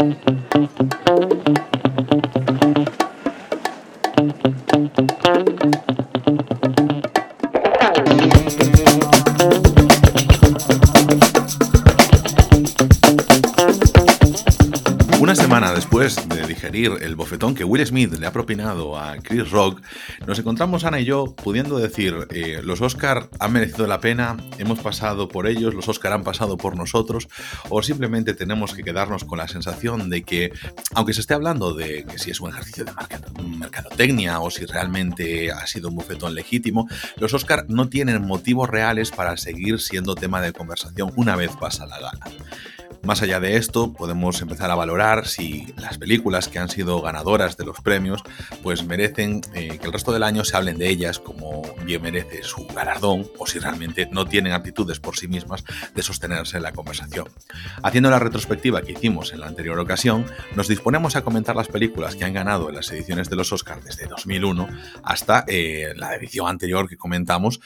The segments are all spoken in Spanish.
Una el bofetón que Will Smith le ha propinado a Chris Rock, nos encontramos Ana y yo pudiendo decir, eh, los Oscar han merecido la pena, hemos pasado por ellos, los Oscar han pasado por nosotros, o simplemente tenemos que quedarnos con la sensación de que, aunque se esté hablando de que si es un ejercicio de mercadotecnia o si realmente ha sido un bofetón legítimo, los Oscar no tienen motivos reales para seguir siendo tema de conversación una vez pasa la gala. Más allá de esto, podemos empezar a valorar si las películas que han sido ganadoras de los premios, pues merecen eh, que el resto del año se hablen de ellas como bien merece su galardón, o si realmente no tienen aptitudes por sí mismas de sostenerse en la conversación. Haciendo la retrospectiva que hicimos en la anterior ocasión, nos disponemos a comentar las películas que han ganado en las ediciones de los Oscars desde 2001 hasta eh, la edición anterior que comentamos,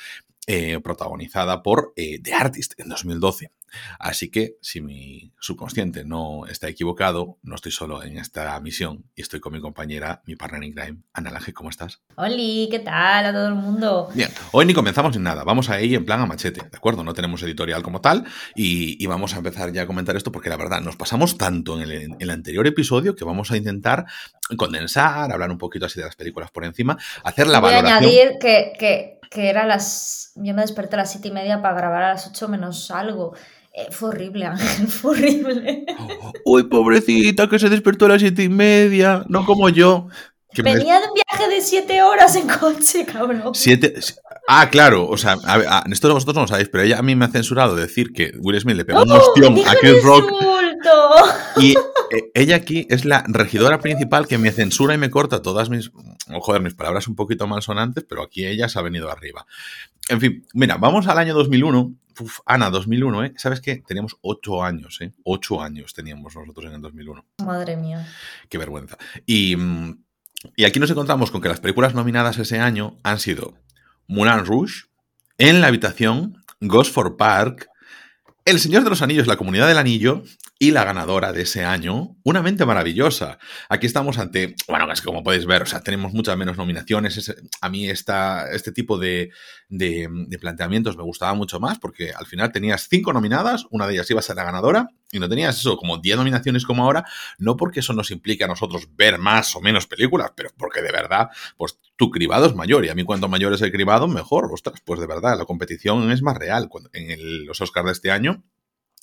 eh, protagonizada por The Artist en 2012. Así que, si mi subconsciente no está equivocado, no estoy solo en esta misión y estoy con mi compañera, mi partner in crime, Ana Lange. ¿Cómo estás? Hola, ¿qué tal a todo el mundo? Bien, hoy ni comenzamos ni nada, vamos a ir en plan a machete, ¿de acuerdo? No tenemos editorial como tal y, vamos a empezar ya a comentar esto porque la verdad nos pasamos tanto en el, anterior episodio que vamos a intentar condensar, hablar un poquito así de las películas por encima, hacer la Voy valoración. a añadir que, que, que era las. Yo me desperté a las siete y media para grabar a las ocho menos algo. Eh, fue horrible, Ángel, fue horrible. Uy, pobrecita, que se despertó a las siete y media, no como yo. Que me Venía de un viaje de siete horas en coche, cabrón. Siete. Ah, claro, o sea, a ver, a- esto vosotros no lo sabéis, pero ella a mí me ha censurado decir que Will Smith le pegó un ¡Oh! ostión ¡Dije a Chris Rock insulto! y eh, ella aquí es la regidora principal que me censura y me corta todas mis, oh, joder, mis palabras un poquito malsonantes, pero aquí ella se ha venido arriba. En fin, mira, vamos al año 2001. Uf, Ana, 2001, ¿eh? ¿Sabes qué? Teníamos ocho años, ¿eh? Ocho años teníamos nosotros en el 2001. Madre mía. Qué vergüenza. Y, mm, y aquí nos encontramos con que las películas nominadas ese año han sido Moulin Rouge, En la habitación, Gosford Park, El Señor de los Anillos, La Comunidad del Anillo y la ganadora de ese año, Una mente maravillosa. Aquí estamos ante, bueno, es que como podéis ver, o sea, tenemos muchas menos nominaciones. Es- a mí este tipo de, de- planteamientos me gustaba mucho más porque al final tenías cinco nominadas, una de ellas iba a ser la ganadora y no tenías eso, como 10 nominaciones como ahora, no porque eso nos implique a nosotros ver más o menos películas, pero porque de verdad, pues tu cribado es mayor y a mí cuanto mayor es el cribado, mejor. Ostras, pues de verdad, la competición es más real. En los Oscars de este año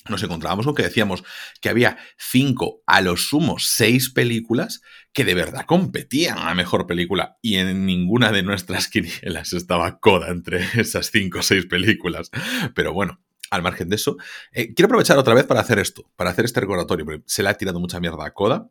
nos encontrábamos con que decíamos que había cinco, a lo sumo seis películas que de verdad competían a la mejor película y en ninguna de nuestras quinielas estaba coda entre esas cinco o seis películas. Pero bueno, al margen de eso, eh, quiero aprovechar otra vez para hacer esto, para hacer este recordatorio, porque se le ha tirado mucha mierda a coda.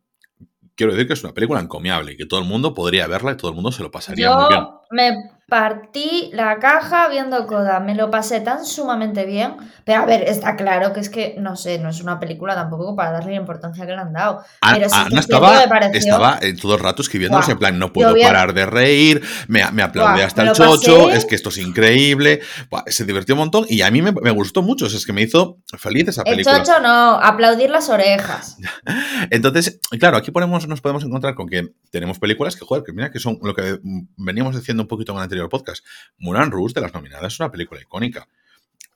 Quiero decir que es una película encomiable y que todo el mundo podría verla y todo el mundo se lo pasaría muy bien. Yo me partí la caja viendo Coda, me lo pasé tan sumamente bien, pero a ver, está claro que es que, no sé, no es una película tampoco para darle la importancia que le han dado. Ana, Pero sí Ana estaba, que me pareció- estaba eh, todo el rato escribiéndose Buah, en plan, no puedo parar de reír, me, me aplaude Buah, hasta me el chocho, pasé. es que esto es increíble. Se divirtió un montón y a mí me, me gustó mucho, o sea, es que me hizo feliz esa El película. chocho no, aplaudir las orejas. Entonces, claro, aquí ponemos, nos podemos encontrar con que tenemos películas que, joder, que mira, que son lo que veníamos diciendo un poquito en el anterior podcast. Mulan Rouge de las nominadas es una película icónica.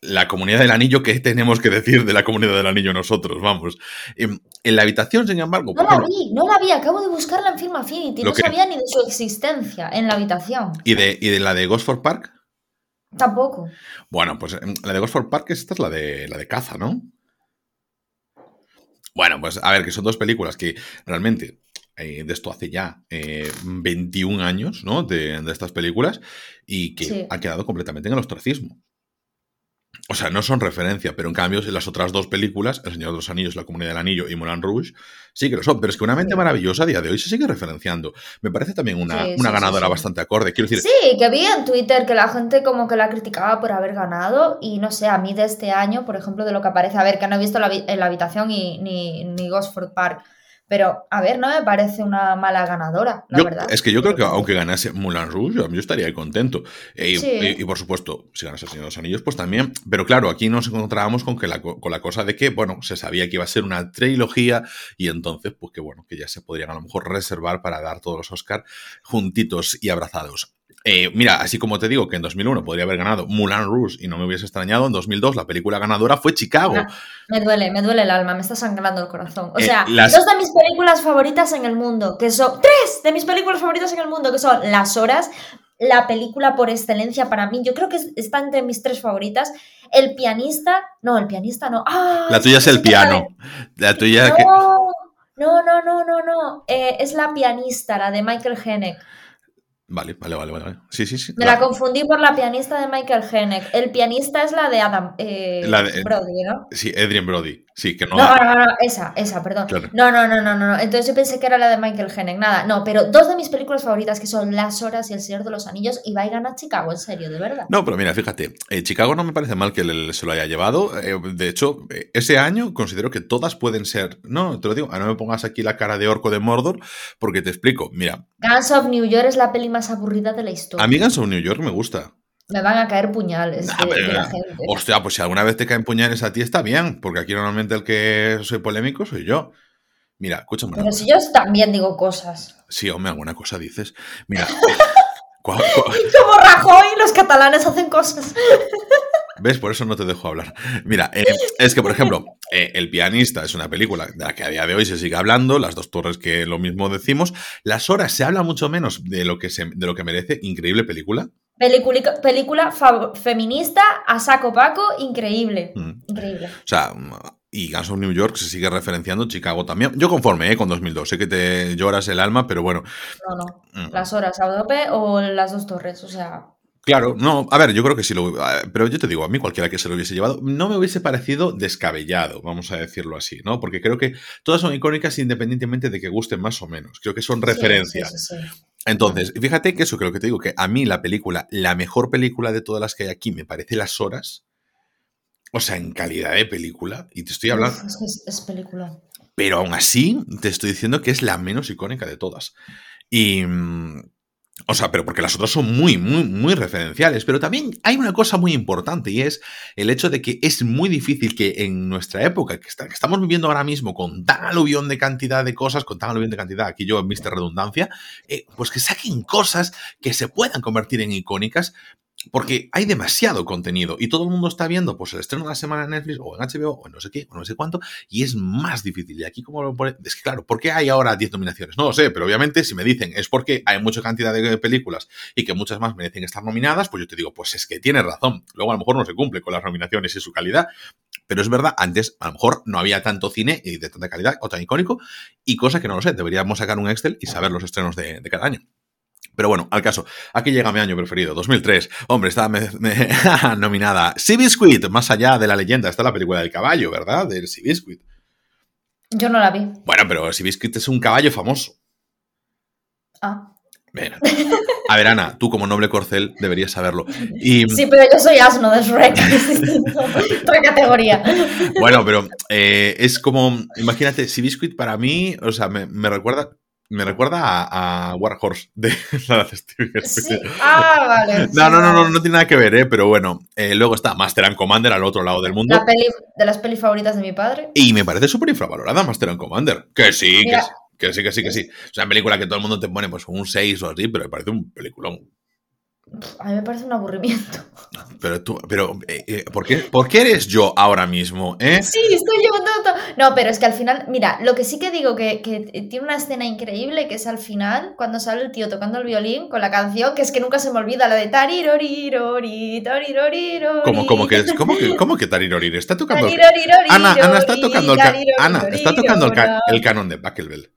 La comunidad del anillo, ¿qué tenemos que decir de la comunidad del anillo nosotros? Vamos. En, en la habitación, sin embargo, No la ejemplo, vi, no la vi, acabo de buscarla en Film Affinity, no que- sabía ni de su existencia en la habitación. ¿y de, y de la de Gosford Park? Tampoco. Bueno, pues em, la de Gosford Park, esta es la de la de caza, ¿no? Bueno, pues a ver, que son dos películas que realmente eh, de esto hace ya eh, 21 años, ¿no? De, de estas películas y que Sí. han quedado completamente en el ostracismo. O sea, no son referencia, pero en cambio las otras dos películas, El Señor de los Anillos, La Comunidad del Anillo y Moulin Rouge, sí que lo son. Pero es que Una mente maravillosa a día de hoy se sigue referenciando. Me parece también una, Sí, una ganadora sí, bastante acorde. Quiero decir, Sí, que vi en Twitter que la gente como que la criticaba por haber ganado y no sé, a mí de este año, por ejemplo, de lo que aparece, a ver, que no he visto la, en la habitación y, ni, ni Gosford Park, Pero, a ver, no me parece una mala ganadora, la Yo- verdad. es que yo creo que aunque ganase Moulin Rouge, yo estaría contento. Y- Sí. y, y, por supuesto, si ganase el Señor de los Anillos, pues también. Pero claro, aquí nos encontrábamos con, que la, co- con la cosa de que, bueno, se sabía que iba a ser una trilogía y entonces, pues que bueno, que ya se podrían a lo mejor reservar para dar todos los Oscar juntitos y abrazados. Eh, mira, así como te digo que en 2001 podría haber ganado Moulin Rouge y no me hubiese extrañado, en 2002 la película ganadora fue Chicago. Me duele, me duele el alma, me está sangrando el corazón. O Eh, sea, las- dos de mis películas favoritas en el mundo, que son. ¡Tres de mis películas favoritas en el mundo, que son Las Horas, la película por excelencia para mí. Yo creo que es- está entre mis tres favoritas. El pianista. No, el pianista no. ¡Ah! La tuya es el piano. La tuya de- que- No, no, no, no, no, no. Eh, es la pianista, la de Michael Hennig. Vale, vale, vale, vale. Sí, sí, sí. Me la confundí por la pianista de Michael Hennig. El pianista es la de Adam eh, La de- Brody, ¿no? Sí, Adrien Brody. Sí, que no. No, no, no, esa, esa, perdón. Claro. No, no, no, no, no. Entonces yo pensé que era la de Michael Hennig. Nada, no, pero dos de mis películas favoritas que son Las Horas y El Señor de los Anillos y va y gana Chicago, en serio, de verdad. No, pero mira, fíjate, eh, Chicago no me parece mal que le- se lo haya llevado. eh, de hecho, eh, ese año considero que todas pueden ser. No, te lo digo, no me pongas aquí la cara de orco de Mordor, porque te explico. Mira, Guns of New York es la peli más aburrida de la historia. a mí Guns of New York me gusta. Me van a caer puñales Nah, de, pero- de la gente. Hostia, pues si alguna vez te caen puñales a ti está bien, porque aquí normalmente el que soy polémico soy yo. Mira, escúchame. Pero si yo también digo cosas. Sí, hombre, alguna cosa dices. Mira. cua- Como Rajoy, los catalanes hacen cosas. ¿Ves? Por eso no te dejo hablar. Mira, eh, es que, por ejemplo, eh, El pianista es una película de la que a día de hoy se sigue hablando, Las dos torres que lo mismo decimos, Las horas se habla mucho menos de lo que, se, de lo que merece, increíble película. Película, película feminista a saco paco, increíble. Mm. Increíble. O sea, y Guns of New York se sigue referenciando, Chicago también. Yo conforme, ¿eh? Con 2002, sé que te lloras el alma, pero bueno. No, no. mm. Las horas a tope o las dos torres. O sea, Claro, no, a ver, yo creo que sí lo. Pero yo te digo, a mí cualquiera que se lo hubiese llevado, no me hubiese parecido descabellado, vamos a decirlo así, ¿no? Porque creo que todas son icónicas independientemente de que gusten más o menos. Creo que son referencias. sí, sí, sí. Entonces, fíjate que eso creo que te digo, que a mí la película, la mejor película de todas las que hay aquí, me parece Las Horas. O sea, en calidad de película, y te estoy hablando. Es que es, es película. Pero aún así, te estoy diciendo que es la menos icónica de todas. Y. O sea, pero porque las otras son muy, muy, muy referenciales. Pero también hay una cosa muy importante y es el hecho de que es muy difícil que en nuestra época, que, estamos viviendo ahora mismo con tan aluvión de cantidad de cosas, con tan aluvión de cantidad, aquí yo en redundancia, eh, pues que saquen cosas que se puedan convertir en icónicas porque hay demasiado contenido y todo el mundo está viendo pues el estreno de la semana en Netflix o en HBO o en no sé qué o no sé cuánto y es más difícil. Y aquí como lo pone, es que claro, ¿por qué hay ahora 10 nominaciones? No lo sé, pero obviamente si me dicen es porque hay mucha cantidad de películas y que muchas más merecen estar nominadas, pues yo te digo, pues es que tienes razón. Luego a lo mejor no se cumple con las nominaciones y su calidad, pero es verdad, antes a lo mejor no había tanto cine y de tanta calidad o tan icónico y cosa que no lo sé, deberíamos sacar un Excel y saber los estrenos de, de cada año. Pero bueno, al caso, aquí llega mi año preferido, 2003. Hombre, está me- me- nominada Seabiscuit, más allá de la leyenda. Está la película del caballo, ¿verdad? Del Seabiscuit. Yo no la vi. Bueno, pero Seabiscuit es un caballo famoso. Ah. A ver, Ana, tú como noble corcel deberías saberlo. Y Sí, pero yo soy asno de Shrek. Otra categoría. bueno, pero eh, es como, imagínate, Seabiscuit para mí, o sea, me, me recuerda... Me recuerda a, a War Horse de la de Stevie Sí. Ah, vale. No, no, no, no, no tiene nada que ver, ¿eh? Pero bueno, eh, luego está Master and Commander al otro lado del mundo. La peli de las pelis favoritas de mi padre. Y me parece súper infravalorada Master and Commander. Que sí, que sí, que sí, que sí, que sí. Es una película que todo el mundo te pone pues un 6 o así, pero me parece un peliculón. A mí me parece un aburrimiento. Pero tú, pero, eh, eh, ¿por, qué, ¿por qué eres yo ahora mismo, eh? Sí, estoy yo todo. No, pero es que al final, mira, lo que sí que digo que, que tiene una escena increíble que es al final, cuando sale el tío tocando el violín con la canción, que es que nunca se me olvida, la de tarirorirori, tarirorirori. ¿Cómo, cómo que, cómo que, cómo que Tariroriri? Está tocando... Ana, Ana está tocando el, Ana, está tocando el, el canon de Buckelbell.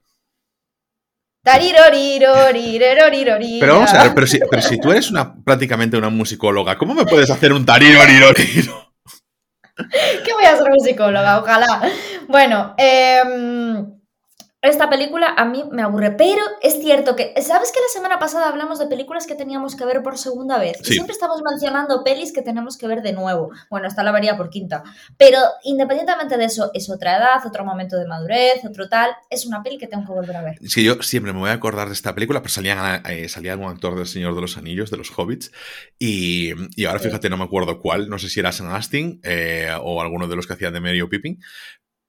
Pero vamos a ver, pero si, pero si tú eres una, prácticamente una musicóloga, ¿cómo me puedes hacer un Tarirorirori? que voy a ser musicóloga, ojalá. Bueno, em, esta película a mí me aburre, pero es cierto que, ¿sabes que la semana pasada hablamos de películas que teníamos que ver por segunda vez? Sí. Siempre estamos mencionando pelis que tenemos que ver de nuevo. Bueno, esta la vería por quinta. Pero independientemente de eso, es otra edad, otro momento de madurez, otro tal. Es una peli que tengo que volver a ver. Es que yo siempre me voy a acordar de esta película, pero salía, eh, salía algún actor del Señor de los Anillos, de los Hobbits, y, y ahora fíjate, no me acuerdo cuál, no sé si era Sam Astin eh, o alguno de los que hacían de Mary o Pippin,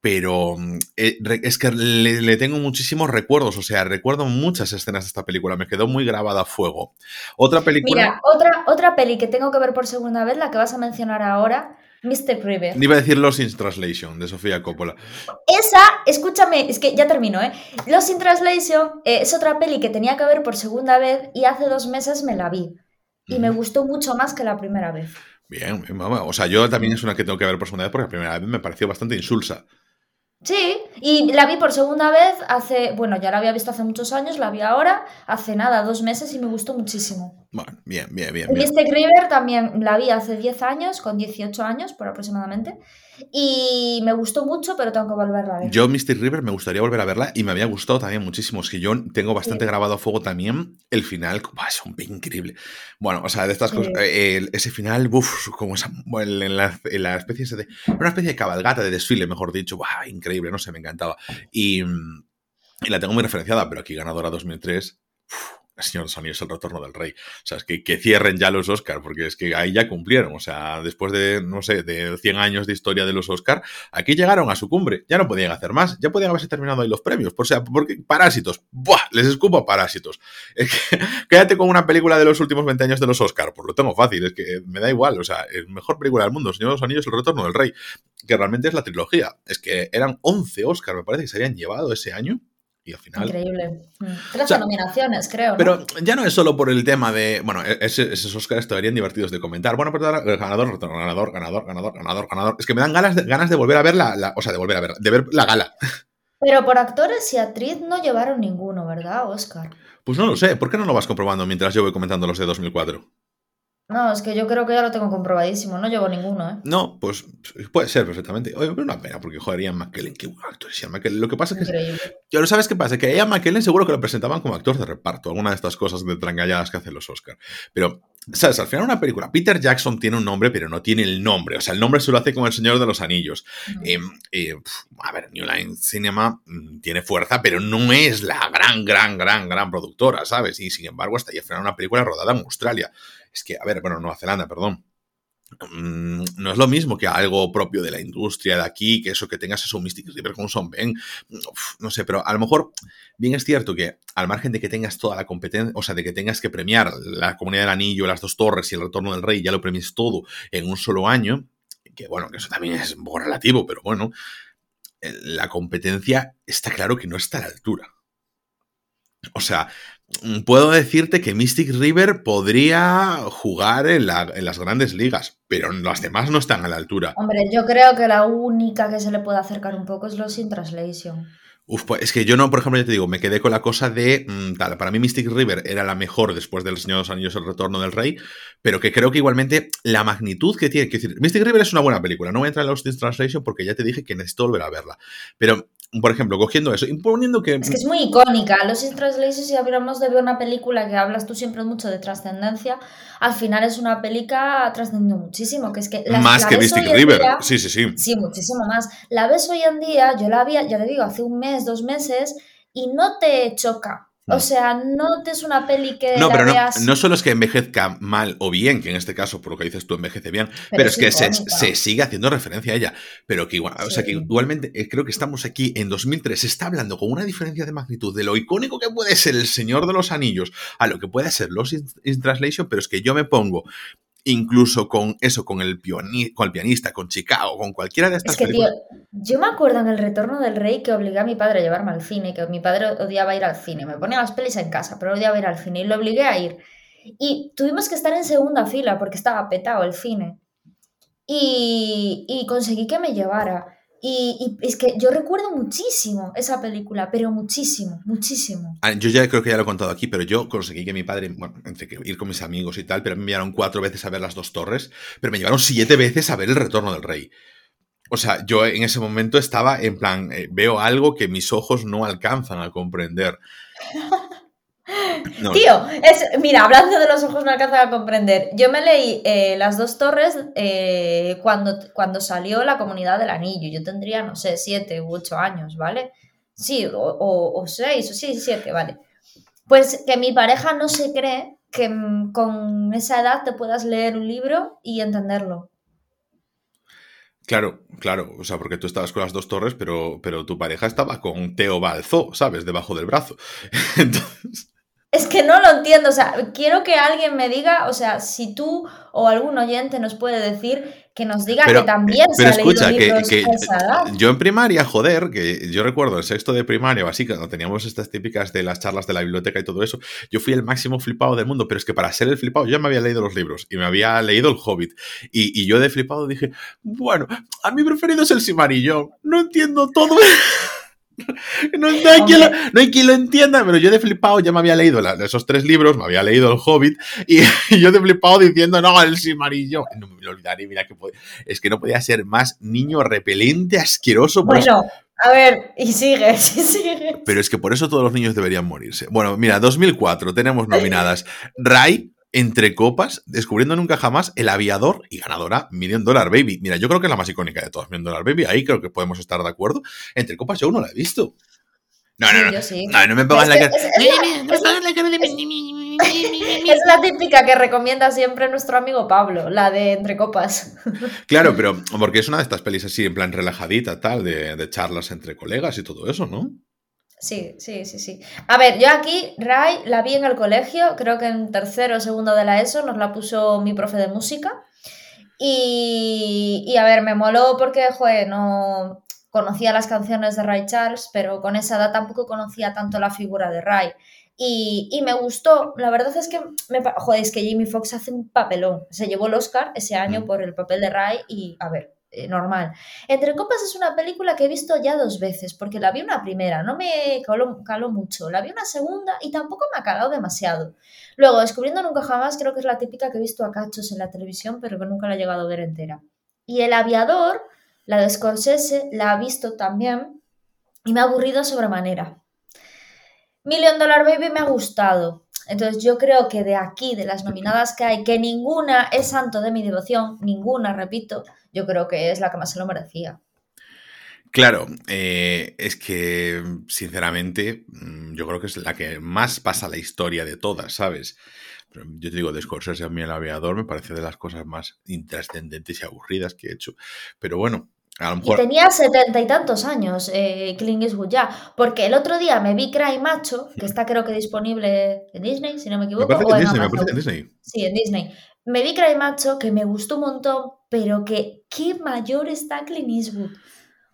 pero mm, eh, es que le, le tengo muchísimos recuerdos, o sea, recuerdo muchas escenas de esta película, me quedó muy grabada a fuego. Otra película... Mira, otra, otra peli que tengo que ver por segunda vez, la que vas a mencionar ahora, Mr. River. Iba a decir Los in Translation, de Sofía Coppola. Esa, escúchame, es que ya termino, ¿eh? Los in Translation eh, es otra peli que tenía que ver por segunda vez y hace dos meses me la vi. Y me gustó mucho más que la primera vez. Bien, bien, vamos. o sea, yo también es una que tengo que ver por segunda vez porque la primera vez me pareció bastante insulsa. Sí, y la vi por segunda vez hace, bueno, ya la había visto hace muchos años, la vi ahora, hace nada, dos meses y me gustó muchísimo. Bueno, bien, bien, bien. Y bien. Mystic River también la vi hace 10 años, con 18 años por aproximadamente, y me gustó mucho, pero tengo que volverla a ver. Yo, Mystic River, me gustaría volver a verla y me había gustado también muchísimo. Es que yo tengo bastante Sí. grabado a fuego también el final. Buah, es un increíble. Bueno, o sea, de estas Sí. cosas. eh, ese final, uff, como esa, en, la, en la especie de. Una especie de cabalgata, de desfile, mejor dicho. Buah, increíble, no sé, me encantaba. Y, mm, y la tengo muy referenciada, pero aquí ganadora 2003. uf, Señor los Anillos, el retorno del rey. O sea, es que, que cierren ya los Oscars, porque es que ahí ya cumplieron. O sea, después de, no sé, de 100 años de historia de los Oscars, aquí llegaron a su cumbre. Ya no podían hacer más. Ya podían haberse terminado ahí los premios. O sea, porque Parásitos. ¡Buah! Les escupo a Parásitos. Es que, quédate con una película de los últimos 20 años de los Oscars. Pues lo tengo fácil. Es que me da igual. O sea, es mejor película del mundo. Señor de los Anillos, el retorno del rey. Que realmente es la trilogía. Es que eran 11 Oscars, me parece, que se habían llevado ese año. Y al final. Increíble. Mm. Trece O sea, nominaciones, creo. ¿no? Pero ya no es solo por el tema de. Bueno, e-, esos Oscars estarían divertidos de comentar. Bueno, pero ganador, ganador, ganador, ganador, ganador, ganador. Es que me dan ganas de, ganas de volver a ver la, la- O sea, de volver a ver. De ver la gala. Pero por actores y actriz no llevaron ninguno, ¿verdad, Oscar? Pues no lo sé. ¿Por qué no lo vas comprobando mientras yo voy comentando los de 2004? No, es que yo creo que ya lo tengo comprobadísimo, no llevo ninguno, ¿eh? No, pues puede ser perfectamente. Oye, pero una pena, porque joder, Ian McKellen, qué buen actor es Ian McKellen. Lo que pasa es que. Yo, ¿sabes qué pasa? Que a Ian McKellen seguro que lo presentaban como actor de reparto, alguna de estas cosas de trangalladas que hacen los Oscars. Pero, ¿sabes? Al final una película, Peter Jackson tiene un nombre, pero no tiene el nombre. O sea, el nombre se lo hace como el Señor de los Anillos. Eh, eh, a ver, New Line Cinema mm, tiene fuerza, pero no es la gran, gran, gran, gran productora, ¿sabes? Y sin embargo, hasta ahí al final una película rodada en Australia. Es que, a ver, bueno, Nueva Zelanda, perdón. Mm, no es lo mismo que algo propio de la industria de aquí, que eso que tengas eso Mystic River con Son Ben, no sé, pero a lo mejor bien es cierto que al margen de que tengas toda la competencia, o sea, de que tengas que premiar la Comunidad del Anillo, las dos torres y el Retorno del Rey, ya lo premies todo en un solo año, que bueno, que eso también es un poco relativo, pero bueno, eh, la competencia está claro que no está a la altura. O sea, mm, puedo decirte que Mystic River podría jugar en, la- en las grandes ligas, pero las demás no están a la altura. Hombre, yo creo que la única que se le puede acercar un poco es los in translation. Uf, pues es que yo no, por ejemplo, ya te digo, me quedé con la cosa de mm, tal. Para mí, Mystic River era la mejor después del Señor de los Anillos, El Retorno del Rey, pero que creo que igualmente la magnitud que tiene. Que decir, Mystic River es una buena película. No voy a entrar en Lost in Translation porque ya te dije que necesito volver a verla. Pero, por ejemplo, cogiendo eso, imponiendo que. Es que es muy icónica. Los in translation, si hablamos de ver una película que hablas tú siempre mucho de trascendencia, al final es una película trascendiendo muchísimo. Que es que la- más la que Mystic River. día- Sí, sí, sí. Sí, muchísimo más. La ves hoy en día, yo la vi, ya te digo, hace un mes, dos meses, y no te choca. O sea, no te es una peli que No, la pero no, veas. no solo es que envejezca mal o bien, que en este caso, por lo que dices tú, envejece bien, pero, es, que se, se sigue haciendo referencia a ella. Pero que igual, o sea que igualmente eh, creo que estamos aquí en 2003, se está hablando con una diferencia de magnitud de lo icónico que puede ser El Señor de los Anillos a lo que puede ser Los in, in Translation, pero es que yo me pongo incluso con eso, con el, pioni- con el pianista, con Chicago, con cualquiera de estas Es que, tío, películas. yo me acuerdo en El Retorno del Rey que obligué a mi padre a llevarme al cine, que mi padre odiaba ir al cine. Me ponía las pelis en casa, pero odiaba ir al cine y lo obligué a ir. Y tuvimos que estar en segunda fila porque estaba petado el cine. Y, y conseguí que me llevara. Y, y es que yo recuerdo muchísimo esa película, pero muchísimo, muchísimo. Ah, Yo ya creo que ya lo he contado aquí, pero yo conseguí que mi padre, bueno, entre que ir con mis amigos y tal, pero me enviaron cuatro veces a ver las dos torres, pero me llevaron siete veces a ver el retorno del rey. O sea, yo en ese momento estaba en plan, eh, veo algo que mis ojos no alcanzan a comprender. Tío, es, mira, hablando de los ojos no alcanzan a comprender. Yo me leí eh, Las dos torres eh, cuando, cuando salió la comunidad del anillo. Yo tendría, no sé, siete u ocho años, ¿vale? Sí, o, o, seis, o sí, siete, vale. Pues que mi pareja no se cree que mm, con esa edad te puedas leer un libro y entenderlo. Claro, claro, o sea, porque tú estabas con las dos torres, pero, pero tu pareja estaba con Teo Balzó, ¿sabes? Debajo del brazo. Entonces... Es que no lo entiendo, o sea, quiero que alguien me diga, o sea, si tú o algún oyente nos puede decir que nos diga que también pero se escucha, que, que yo en primaria, joder, que yo recuerdo el sexto de primaria o así, cuando teníamos estas típicas de las charlas de la biblioteca y todo eso, yo fui el máximo flipado del mundo, pero es que para ser el flipado yo ya me había leído los libros y me había leído el Hobbit y, y yo de flipado dije, bueno, a mi preferido es el Simarillo, no entiendo todo. No, hay quien lo, entienda, pero yo de flipado ya me había leído esos tres libros, me había leído El Hobbit, y, yo de flipado diciendo, no, el Simarillo. No me olvidaré, mira que es que no podía ser más niño repelente, asqueroso. Bueno, a ver, y sigue, y sigue. Pero es que por eso todos los niños deberían morirse. Bueno, mira, 2004 tenemos nominadas Ray, entre copas, descubriendo nunca jamás el aviador y ganadora Million Dollar Baby. Mira, yo creo que es la más icónica de todas, Million Dollar Baby. Ahí creo que podemos estar de acuerdo. Entre copas yo no la he visto. No, no, no. No, no me pongan la cara. Es la típica que recomienda siempre nuestro amigo Pablo, la de Entre Copas. Claro, pero porque es una de estas pelis así, en plan relajadita, tal, de, de charlas entre colegas y todo eso, ¿no? Sí, sí, sí, sí. A ver, yo aquí, Ray, la vi en el colegio, creo que en tercero o segundo de la ESO, nos la puso mi profe de música. Y, y a ver, me moló porque, joder, no conocía las canciones de Ray Charles, pero con esa edad tampoco conocía tanto la figura de Ray. Y, y me gustó, la verdad es que, me, joder, es que Jamie Foxx hace un papelón. Se llevó el Oscar ese año mm. por el papel de Ray y, a ver, eh, normal. Entre Copas es una película que he visto ya dos veces, porque la vi una primera, no me caló, mucho, la vi una segunda y tampoco me ha calado demasiado. Luego, Descubriendo Nunca Jamás, creo que es la típica que he visto a cachos en la televisión, pero que nunca la he llegado a ver entera. Y El Aviador, la de Scorsese, la he visto también y me ha aburrido sobremanera. Million Dollar Baby me ha gustado. Entonces yo creo que de aquí, de las nominadas que hay, que ninguna es santo de mi devoción, ninguna, repito, yo creo que es la que más se lo merecía. Claro, eh, es que sinceramente mm, yo creo que es la que más pasa la historia de todas, ¿sabes? yo te digo, de a mí el aviador me parece de las cosas más intrascendentes y aburridas que he hecho. Pero bueno, a lo mejor... Y tenía setenta y tantos años eh, Clint Eastwood ya, porque el otro día me vi Cry Macho, que está creo que disponible en Disney, si no me equivoco. Me parece en, Disney, en Disney. Sí, en Disney. Me vi Cry Macho, que me gustó un montón, pero que qué mayor está Clint Eastwood.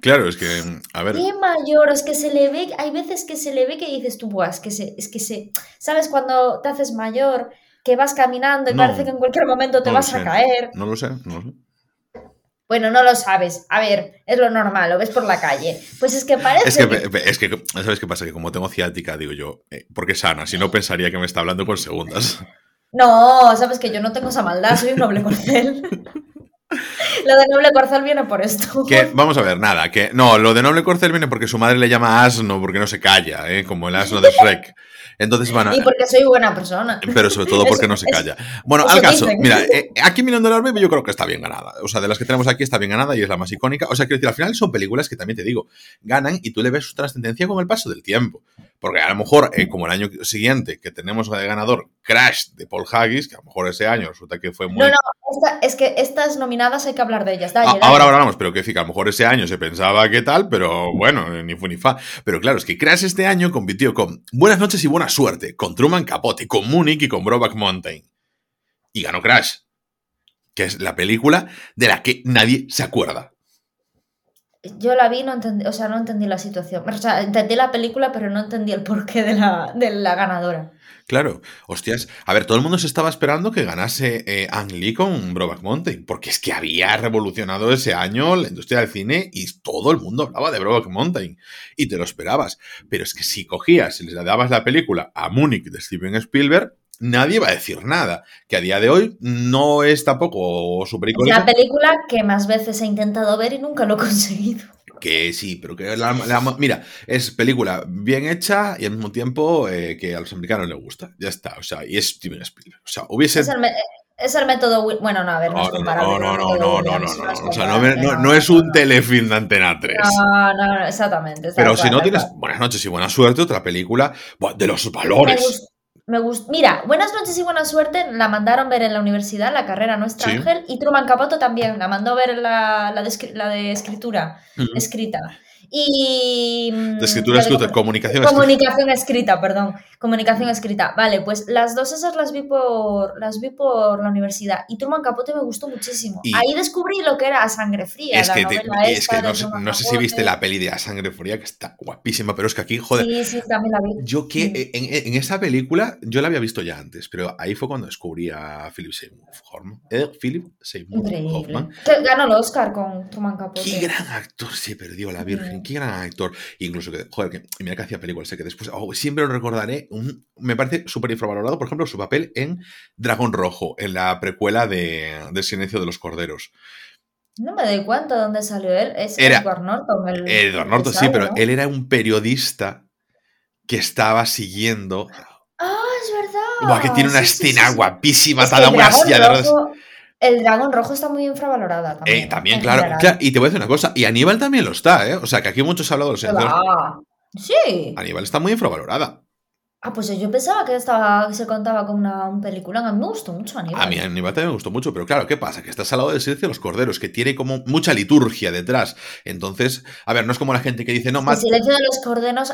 Claro, es que, a ver. Qué mayor, es que se le ve, hay veces que se le ve que dices tú, Buah, es que se, es que se, ¿sabes? Cuando te haces mayor, que vas caminando y parece que en cualquier momento te vas a caer. No lo sé, no lo sé. Bueno, no lo sabes. A ver, es lo normal, lo ves por la calle. Pues es que parece. Es que, es que ¿sabes qué pasa? Que como tengo ciática, digo yo, eh, porque sana, si no pensaría que me está hablando con segundas. No, sabes que yo no tengo esa maldad, soy un noble corcel. Lo de noble corcel viene por esto. Que, vamos a ver, nada, que no, lo de noble corcel viene porque su madre le llama asno porque no se calla, ¿eh? como el asno de Shrek. Entonces, bueno, y porque soy buena persona. Pero sobre todo porque no se calla. Bueno, al caso, mira, eh, aquí Million Dollar Baby yo creo que está bien ganada. O sea, de las que tenemos aquí está bien ganada y es la más icónica. O sea, quiero decir, al final son películas que también te digo, ganan y tú le ves su trascendencia con el paso del tiempo. Porque a lo mejor, eh, como el año siguiente que tenemos de ganador Crash de Paul Haggis, que a lo mejor ese año resulta que fue muy... No, no, es que estas nominadas hay que hablar de ellas. Ahora, ahora hablamos, pero que a lo mejor ese año se pensaba que tal, pero bueno, ni fu ni fa. Pero claro, es que Crash este año compitió con Buenas noches y buena suerte, con Truman Capote, con Munich y con Broback Mountain. Y ganó Crash, que es la película de la que nadie se acuerda. Yo la vi, no entendí, o sea, no entendí la situación. O sea, entendí la película, pero no entendí el porqué de la, de la ganadora. Claro, hostias. A ver, todo el mundo se estaba esperando que ganase eh, Ang Lee con Broback Mountain, porque es que había revolucionado ese año la industria del cine y todo el mundo hablaba de Broback Mountain y te lo esperabas. Pero es que si cogías y le dabas la película a Munich de Steven Spielberg, nadie va a decir nada. Que a día de hoy no es tampoco súper Es la película que más veces he intentado ver y nunca lo he conseguido. Que sí, pero que la, la- mira, es película bien hecha y al mismo tiempo eh, que a los americanos les gusta. Ya está, o sea, y es Steven Spielberg. O sea, hubiese... Es el, es el método. Bueno, no, a ver, no, No, es no, comparable. no, no, no, no, no, no, no, O sea, no, no- no es un telefilm de Antena 3. No, no, no, exactamente. Pero si no tienes buenas noches y buena suerte, otra película de los valores. Gustó. Me gust- Mira, Buenas noches y buena suerte la mandaron ver en la universidad, la carrera Nuestra Sí. Ángel, y Truman Capote también, la mandó ver en la, la, de, la de escritura, escrita. Y... mm, De escritura escrita, comu- comunicación escrita. Comunicación escrita, perdón. Comunicación escrita. Vale, pues las dos esas las vi por, las vi por la universidad. Y Truman Capote me gustó muchísimo. Y- Ahí descubrí lo que era Sangre Fría, Es la que, te- es no, sé, Truman no sé si viste la peli de La Sangre Fría, que está guapísima, pero es que aquí, joder, Sí, sí, también la vi. yo que Sí. en, en esa película, yo la había visto ya antes, pero ahí fue cuando descubrí a Philip Seymour Hoffman. Eh, Philip Seymour Increíble. Hoffman. Que ganó el Oscar con Truman Capote. Qué gran actor se perdió la Virgen. Qué gran actor. Incluso que, joder, que mira que hacía películas, sé que después, oh, siempre lo recordaré, un- me parece súper infravalorado, por ejemplo, su papel en Dragón Rojo, en la precuela de, de Silencio de los Corderos. No me doy cuenta de dónde salió él. Es Era- Edward Norton. El, Edward Norton, el sí, pero él era un periodista que estaba siguiendo. Ah, es verdad. Buah, que tiene una Sí, escena sí, sí. guapísima, Es atada una silla de ruedas. El dragón rojo está muy infravalorada también. Eh, también, en claro, Y te voy a decir una cosa, y Aníbal también lo está, ¿eh? O sea, que aquí muchos han hablado de los. Sí. Aníbal está muy infravalorada. Ah, pues yo pensaba que estaba, que se contaba con una, un peliculón. A mí me gustó mucho Aníbal. A mí Aníbal también me gustó mucho, pero claro, ¿qué pasa? Que estás al lado del silencio de los corderos, que tiene como mucha liturgia detrás. Entonces, a ver, no es como la gente que dice, no, El Matt, silencio de los corderos,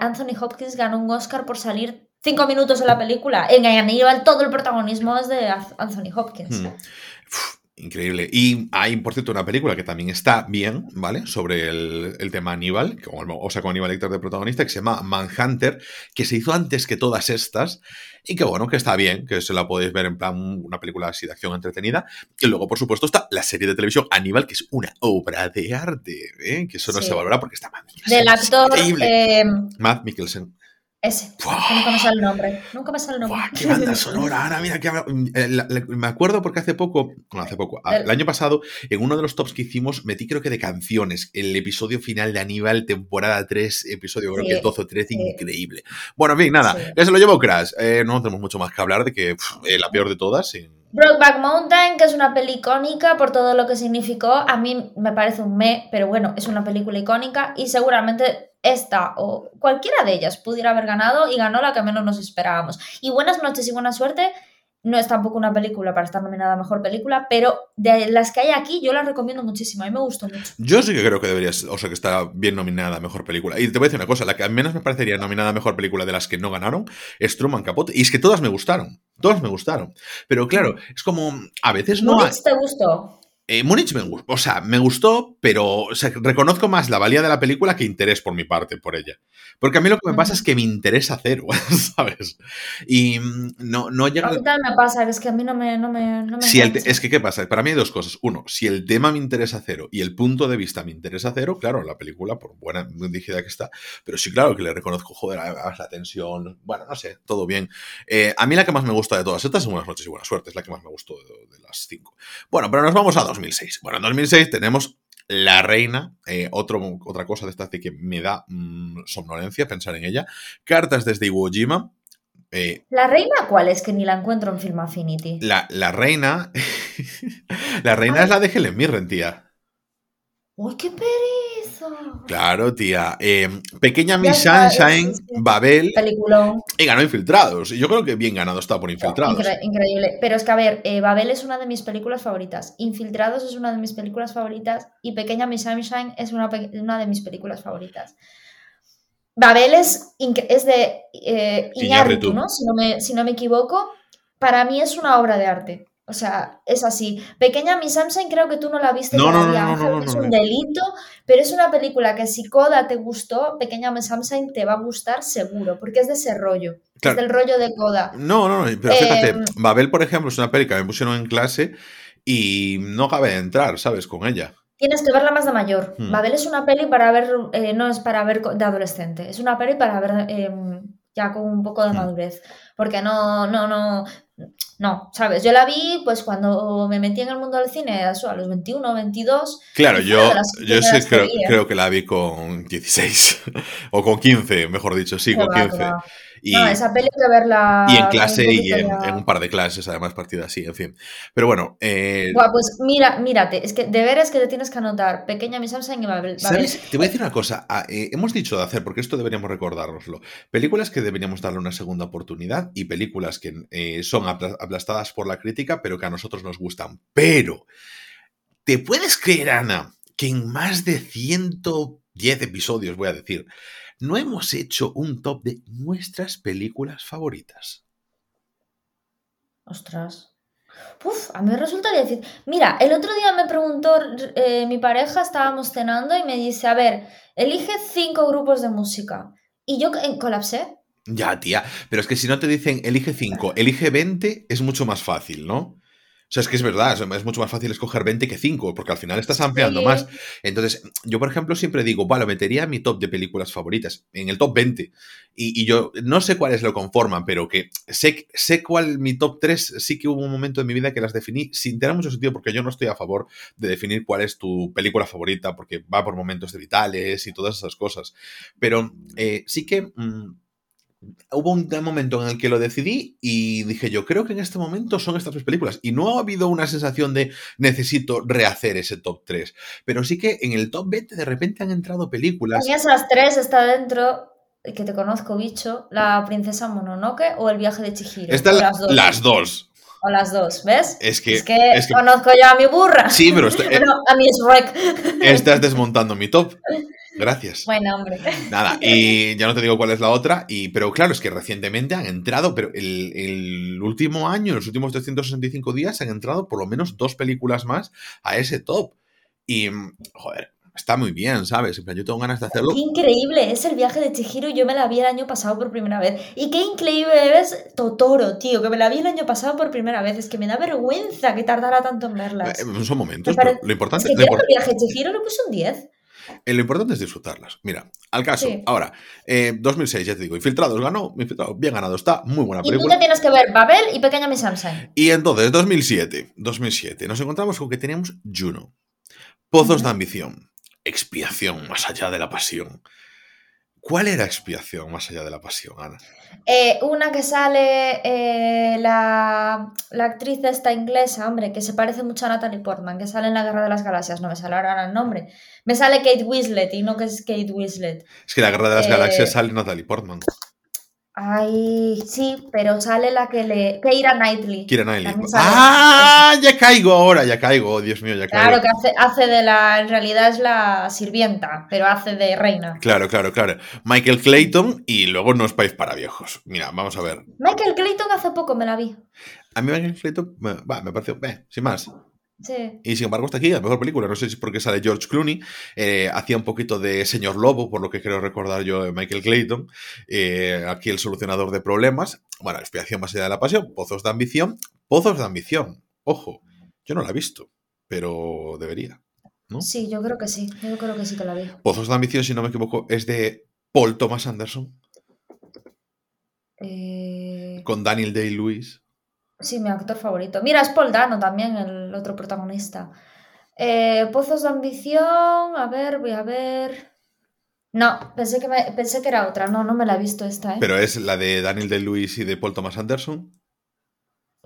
Anthony Hopkins ganó un Oscar por salir cinco minutos en la película. En Aníbal todo el protagonismo es de Anthony Hopkins. Hmm. Uf, increíble. Y hay, por cierto, una película que también está bien, ¿vale? Sobre el, el tema Aníbal, con- o sea, con Aníbal Lecter de protagonista, que se llama Manhunter, que se hizo antes que todas estas, y que bueno, que está bien, que se la podéis ver en plan una película así de acción entretenida. Y luego, por supuesto, está la serie de televisión Aníbal, que es una obra de arte, ¿eh? Que eso no Sí. se valora porque está Mikkelsen, Del actor eh, Matt Mikkelsen. Ese. Nunca me sale el nombre. Nunca me sale el nombre. Qué banda sonora. Ahora, mira, que eh, me acuerdo porque hace poco, no, hace poco, El- el año pasado, en uno de los tops que hicimos, metí creo que de canciones, el episodio final de Aníbal, temporada 3, episodio creo Sí, que el 12 o 13, sí. increíble. Bueno, en fin, nada, ya se lo llevo Crash. Eh, no tenemos mucho más que hablar de que pff, eh, la peor de todas. sin- Brokeback Mountain, que es una peli icónica por todo lo que significó. A mí me parece un me, pero bueno, es una película icónica y seguramente esta o cualquiera de ellas pudiera haber ganado y ganó la que menos nos esperábamos. Y Buenas noches y buena suerte. No es tampoco una película para estar nominada a mejor película, pero de las que hay aquí yo la recomiendo muchísimo. A mí me gustó mucho. Yo sí que creo que debería, o sea, que está bien nominada a mejor película. Y te voy a decir una cosa, la que al menos me parecería nominada a mejor película de las que no ganaron es Truman Capote. Y es que todas me gustaron, todas me gustaron. Pero claro, es como, a veces no hay... ¿Múnich te gustó? Eh, Múnich me gustó, o sea, me gustó, pero o sea, reconozco más la valía de la película que interés por mi parte por ella. Porque a mí lo que me pasa es que me interesa cero, ¿sabes? Y mm, no, no llega... A mí también me pasa, es que a mí no me, no me, no me Si el es que, ¿qué pasa? Para mí hay dos cosas. Uno, si el tema me interesa cero y el punto de vista me interesa cero, claro, la película, por buena dirigida que está, pero sí, claro, que le reconozco, joder, la tensión, bueno, no sé, todo bien. Eh, a mí la que más me gusta de todas estas es Buenas noches y buena suerte, es la que más me gustó de, de las cinco. Bueno, pero nos vamos a 2006. Bueno, en 2006 tenemos La Reina, eh, otro, otra cosa de esta que me da mm, somnolencia pensar en ella. Cartas desde Iwo Jima. eh, ¿La reina cuál es? Que ni la encuentro en Film Affinity. la, la reina. la reina es la de Helen Mirren, tía. ¡Uy, qué Claro, tía. Eh, pequeña Miss Sunshine. Babel Peliculón. y ganó Infiltrados. Y yo creo que bien ganado está por Infiltrados. Incre- increíble. Pero es que, a ver, eh, Babel es una de mis películas favoritas. Infiltrados es una de mis películas favoritas. Y Pequeña Miss Sunshine es una, de mis películas favoritas. Babel es, de eh, Iñárritu. Iñárritu, ¿no? Si no, me, si no me equivoco. Para mí es una obra de arte. O sea, es así. Pequeña Miss Sunshine creo que tú no la viste No, no, no, no, es un delito, pero es una película que si Coda te gustó, Pequeña Miss Sunshine te va a gustar seguro, porque es de ese rollo. Claro. Es del rollo de Coda. No, no, no. Pero fíjate, Em, Babel, por ejemplo, es una peli que me pusieron en clase y no cabe de entrar, ¿sabes? Con ella. Tienes que verla más de mayor. Hmm. Babel es una peli para ver, eh, no es para ver de adolescente, es una peli para ver eh, ya con un poco de Mm. madurez. Porque no, no, no, no, ¿sabes? Yo la vi pues cuando me metí en el mundo del cine, a los 21, 22. Claro, yo, las yo sí creo, ¿eh? creo que la vi con 16 o con 15, mejor dicho, sí, Qué con va, qué 15. Va. Y, No, esa peli hay que verla. y en clase y en, un par de clases, además, partida así, en fin. Pero bueno, eh, Buah, pues mira, mírate, es que deberes que te tienes que anotar. Pequeña Miss Sunshine y Babel. Babel. ¿Sabes? Te voy a decir una cosa. ah, eh, hemos dicho de hacer, porque esto deberíamos recordárnoslo. Películas que deberíamos darle una segunda oportunidad y películas que eh, son apla- aplastadas por la crítica, pero que a nosotros nos gustan. Pero, ¿te puedes creer, Ana, que en más de 110 episodios, voy a decir, no hemos hecho un top de nuestras películas favoritas? Ostras. Uf, a mí resulta difícil. Mira, el otro día me preguntó eh, mi pareja, estábamos cenando y me dice, a ver, elige cinco grupos de música. Y yo eh, colapsé. Ya, tía, pero es que si no te dicen elige 5, elige 20, es mucho más fácil, ¿no? O sea, es que es verdad, es- mucho más fácil escoger 20 que 5, porque al final estás ampliando Sí. más. Entonces, yo, por ejemplo, siempre digo, vale, metería mi top de películas favoritas, en el top 20. Y, y yo no sé cuáles lo conforman, pero que sé, sé cuál mi top 3, sí que hubo un momento en mi vida que las definí sin tener mucho sentido, porque yo no estoy a favor de definir cuál es tu película favorita, porque va por momentos de vitales y todas esas cosas. Pero eh, sí que... mm, hubo un momento en el que lo decidí y dije yo creo que en este momento son estas tres películas y no ha habido una sensación de necesito rehacer ese top 3 pero sí que en el top 20 de repente han entrado películas En esas tres está dentro, que te conozco, bicho, la princesa Mononoke o el viaje de Chihiro. las dos. las dos O las dos, ¿ves? es que, es que, es que- conozco yo a mi burra. sí pero eh, Bueno, a mi Shrek. estás desmontando mi top gracias Bueno, hombre. Nada, y ya no te digo cuál es la otra, y, pero claro, es que recientemente han entrado, pero el, el último año, los últimos 365 días, han entrado por lo menos dos películas más a ese top. Y, mm, joder, está muy bien, ¿sabes? En plan, yo tengo ganas de hacerlo. Qué increíble es el viaje de Chihiro. Yo me la vi el año pasado por primera vez. Y qué increíble es Totoro, tío, que me la vi el año pasado por primera vez. Es que me da vergüenza que tardara tanto en verlas. Eh, Son momentos, Me pare- pero lo importante, es que lo, el viaje de Chihiro le puse un 10. Eh, lo importante es disfrutarlas. Mira, al caso, Sí. ahora, eh, 2006, ya te digo, Infiltrados ganó, Infiltrados bien ganado está, muy buena Y tú película. te tienes que ver Babel y Pequeña Miss Sunshine. Y entonces, 2007, 2007, nos encontramos con que teníamos Juno, Pozos de Ambición, Expiación más allá de la pasión. ¿Cuál era Expiación más allá de la pasión, Ana? Eh, una que sale eh, la, la actriz esta inglesa, hombre, que se parece mucho a Natalie Portman, que sale en la Guerra de las Galaxias. No me sale ahora el nombre. Me sale Kate Winslet y no que es Kate Winslet. Es que la Guerra de las Eh, Galaxias sale Natalie Portman. Ay, sí, pero sale la que le. Keira Knightley. Kira Knightley. Sale. ¡Ah! Ya caigo ahora, ya caigo. Oh, Dios mío, ya caigo. Claro, que hace, hace de la. En realidad es la sirvienta, pero hace de reina. Claro, claro, claro. Michael Clayton y luego No es país para viejos. Mira, vamos a ver. Michael Clayton hace poco me la vi. A mí Michael Clayton me, va, me pareció, eh, sin más. Sí. Y sin embargo está aquí, la mejor película. No sé si es porque sale George Clooney. eh, hacía un poquito de señor lobo, por lo que creo recordar yo de Michael Clayton. eh, aquí el solucionador de problemas. Bueno, expiación más allá de la pasión. Pozos de ambición. Pozos de ambición. Ojo, yo no la he visto, pero debería. ¿no? Sí, yo creo que sí. Yo creo que sí que la vi. Pozos de ambición, si no me equivoco, es de Paul Thomas Anderson Eh, con Daniel Day-Lewis. Sí, mi actor favorito. Mira, es Paul Dano también, el otro protagonista. Eh, Pozos de ambición. A ver, voy a ver. No, pensé que, me- pensé que era otra. No, no me la he visto esta, ¿eh? Pero es la de Daniel Day-Lewis y de Paul Thomas Anderson.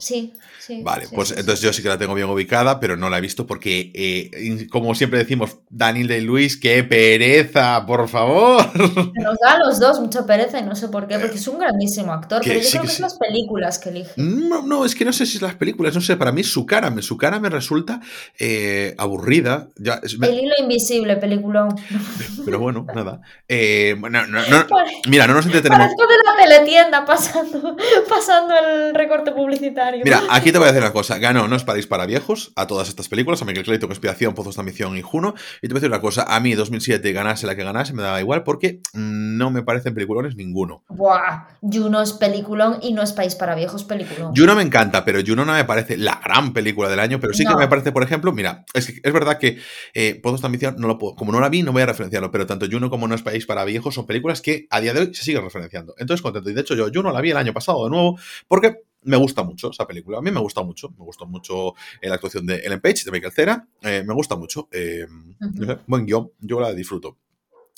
Sí, sí. Vale, sí, pues sí, entonces sí. yo sí que la tengo bien ubicada, pero no la he visto porque, eh, como siempre decimos, Daniel Day-Lewis, qué pereza, por favor. Nos da a los dos mucha pereza y no sé por qué, porque es un grandísimo actor. Que Pero yo sí creo que es las películas que elige. No, no, es que no sé si es las películas, no sé, para mí su cara, su cara me resulta eh, aburrida, ya, es- me- El hilo invisible, peliculón. pero bueno, nada. Eh, no, no, Pare- mira, no nos entretenemos. Parezco de la teletienda pasando, pasando el recorte publicitario. Mira, aquí te voy a decir una cosa. Ganó No es para para viejos a todas estas películas, a Michael Clayton, Conspiración, Pozos de Ambición y Juno. Y te voy a decir una cosa. A mí 2007 ganase la que ganase me daba igual porque no me parecen peliculones ninguno. Buah, Juno es peliculón y no es país para viejos, peliculón. Juno me encanta, pero Juno no me parece la gran película del año, pero sí que me parece, por ejemplo, mira, es, que es verdad que eh, Pozos de Ambición no lo puedo, como no la vi, no voy a referenciarlo, pero tanto Juno como No es País para Viejos son películas que a día de hoy se siguen referenciando. Entonces, contento. Y de hecho, yo, yo no la vi el año pasado de nuevo, porque me gusta mucho esa película. A mí me gusta mucho. Me gustó mucho eh, la actuación de Ellen Page, de Michael Cera. Eh, me gusta mucho. Eh, no sé, buen guion. Yo la disfruto.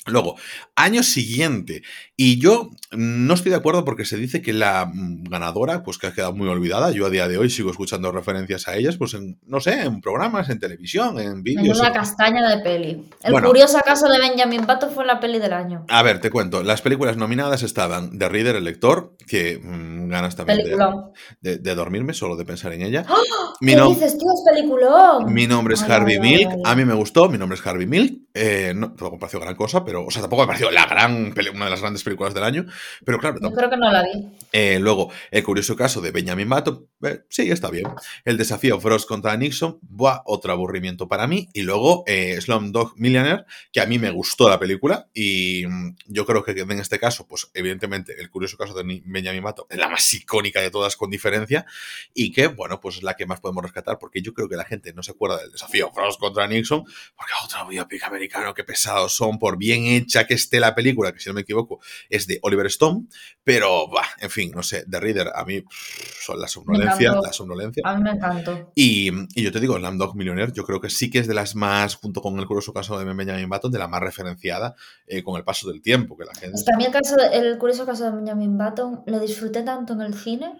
Luego, año siguiente, y yo no estoy de acuerdo porque se dice que la mm, ganadora, pues que ha quedado muy olvidada, yo a día de hoy sigo escuchando referencias a ellas, pues en, no sé, en programas, en televisión, en vídeos. Una castaña de peli. El Bueno. curioso caso de Benjamin Button fue la peli del año. A ver, te cuento, las películas nominadas estaban The Reader, el lector, que mm, ganas también de, Peliculón. de- de dormirme solo de pensar en ella. ¡Oh! Mi, ¿Qué nom- dices, tío? Es peliculón. mi nombre es Ay, Harvey ay, Milk, ay, a mí me gustó, mi nombre es Harvey Milk, eh, no, tampoco me pareció gran cosa, pero, o sea, tampoco me pareció la gran, una de las grandes películas del año, pero claro, Yo creo que no la vi. Eh, luego, el curioso caso de Benjamin Button, eh, sí, está bien. El desafío Frost contra Nixon, buah, otro aburrimiento para mí. Y luego, eh, Slumdog Millionaire, que a mí me gustó la película. Y mm, yo creo que en este caso, pues evidentemente, el curioso caso de Benjamin Button es la más icónica de todas con diferencia. Y que, bueno, pues es la que más podemos rescatar, porque yo creo que la gente no se acuerda del desafío Frost contra Nixon, porque otro biopic americano, qué pesados son, por bien hecha que esté la película, que si no me equivoco, es de Oliver Stone. Pero, bah, en fin, no sé, The Reader a mí pff, son la somnolencia, la somnolencia. A mí me encantó. Y, y yo te digo, Dog Millionaire, yo creo que sí que es de las más, junto con el curioso caso de Benjamin Button, de la más referenciada eh, con el paso del tiempo, que la gente... Es que a mí el, caso el curioso caso de Benjamin Button lo disfruté tanto en el cine,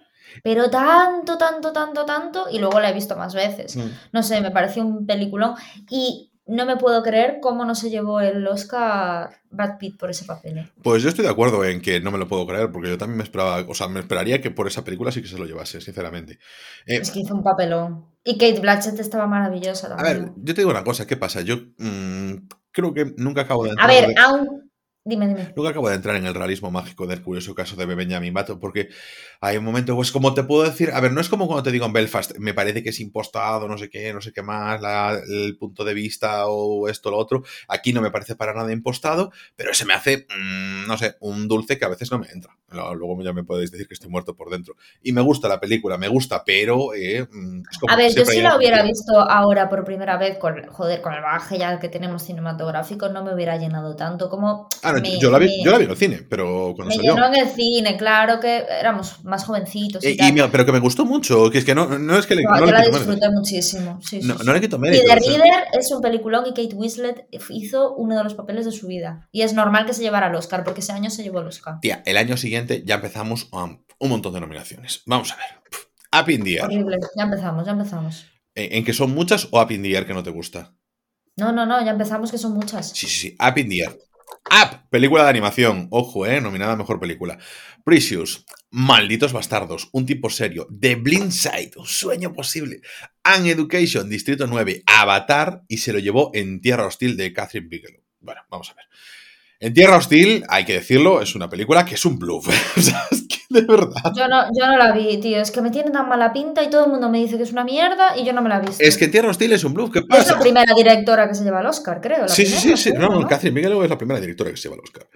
pero tanto, tanto, tanto, tanto, y luego la he visto más veces. Mm. No sé, me pareció un peliculón y no me puedo creer cómo no se llevó el Oscar Brad Pitt por ese papel. ¿eh? Pues yo estoy de acuerdo en que no me lo puedo creer, porque yo también me esperaba, o sea, me esperaría que por esa película sí que se lo llevase, sinceramente. Eh, Es que hizo un papelón. Y Kate Blanchett estaba maravillosa a también. ver, yo te digo una cosa, ¿qué pasa? Yo mm, creo que nunca acabo de A ver, aún... Dime, dime. Nunca acabo de entrar en el realismo mágico del curioso caso de Benjamin Button, porque hay un momento, pues como te puedo decir, a ver, no es como cuando te digo en Belfast, me parece que es impostado, no sé qué, no sé qué más, la- el punto de vista o esto, lo otro. Aquí no me parece para nada impostado, pero se me hace, mm, no sé, un dulce que a veces no me entra. Luego ya me podéis decir que estoy muerto por dentro. Y me gusta la película, me gusta, pero eh, mm, es como A ver, yo si la hubiera visto ahora por primera vez, con, joder, con el bagaje ya que tenemos cinematográfico, no me hubiera llenado tanto como... Ah, me- yo, la vi, me- yo la vi en el cine, pero cuando Me salió. llenó en el cine, claro que éramos más jovencitos y, Eh, y tal. pero que me gustó mucho, que es que no, no es que le, No, no yo le la disfruté muchísimo. Sí, No, sí. no le quito Y mérito. The o sea. Reader es un peliculón y Kate Winslet hizo uno de los papeles de su vida. Y es normal que se llevara el Oscar, porque ese año se llevó el Oscar. Tía, el año siguiente ya empezamos um, un montón de nominaciones. Vamos a ver. Up in the Air. Horrible. Ya empezamos, ya empezamos. ¿En, en que son muchas o Up in the Air que no te gusta? No, no, no, ya empezamos que son muchas. Sí, sí, sí. Up in the Air. Up, película de animación. Ojo, eh, nominada mejor película. Precious, Malditos Bastardos, Un tipo serio. The Blind Side, Un sueño posible. An Education, Distrito 9. Avatar y se lo llevó en Tierra Hostil de Catherine Bigelow. Bueno, vamos a ver. En Tierra Hostil, hay que decirlo, es una película que es un bluff. o sea, es que de verdad. Yo no, yo no la vi, tío. Es que me tiene tan mala pinta y todo el mundo me dice que es una mierda y yo no me la he visto. Es que Tierra Hostil es un bluff. ¿Qué Es la primera directora que se lleva el Oscar, creo. la Sí, sí, sí, No, no, Catherine Bigelow es la primera directora que se lleva el Oscar.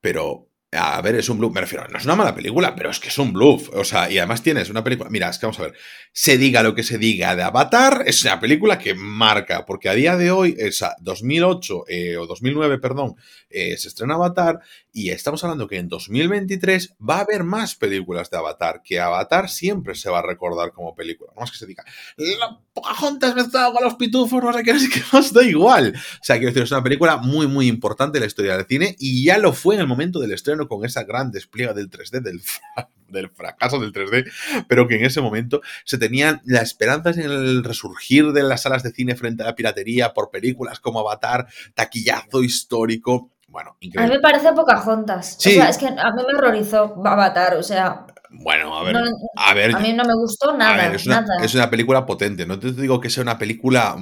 Pero, a ver, es un bluff. Me refiero, no es una mala película, pero es que es un bluff. O sea, y además tienes una película. Mira, es que vamos a ver. Se diga lo que se diga de Avatar, es una película que marca, porque a día de hoy, esa 2008 eh, o 2009, perdón, eh, se estrena Avatar y estamos hablando que en 2023 va a haber más películas de Avatar, que Avatar siempre se va a recordar como película. No más que se diga, la Pocahontas mezclado con los pitufos, no sé qué, no sé qué más, da igual. O sea, quiero decir, es una película muy, muy importante en la historia del cine y ya lo fue en el momento del estreno con esa gran despliegue del 3D, del, fra- del fracaso del 3D, pero que en ese momento se tenían las esperanzas en el resurgir de las salas de cine frente a la piratería por películas como Avatar, taquillazo histórico. Bueno, A mí me parece Pocahontas. Sí. O sea, es que a mí me horrorizó Avatar. O sea, Bueno, a ver, no- a ver, a mí no me gustó nada. ver, es una, nada. es una película potente. No te digo que sea una película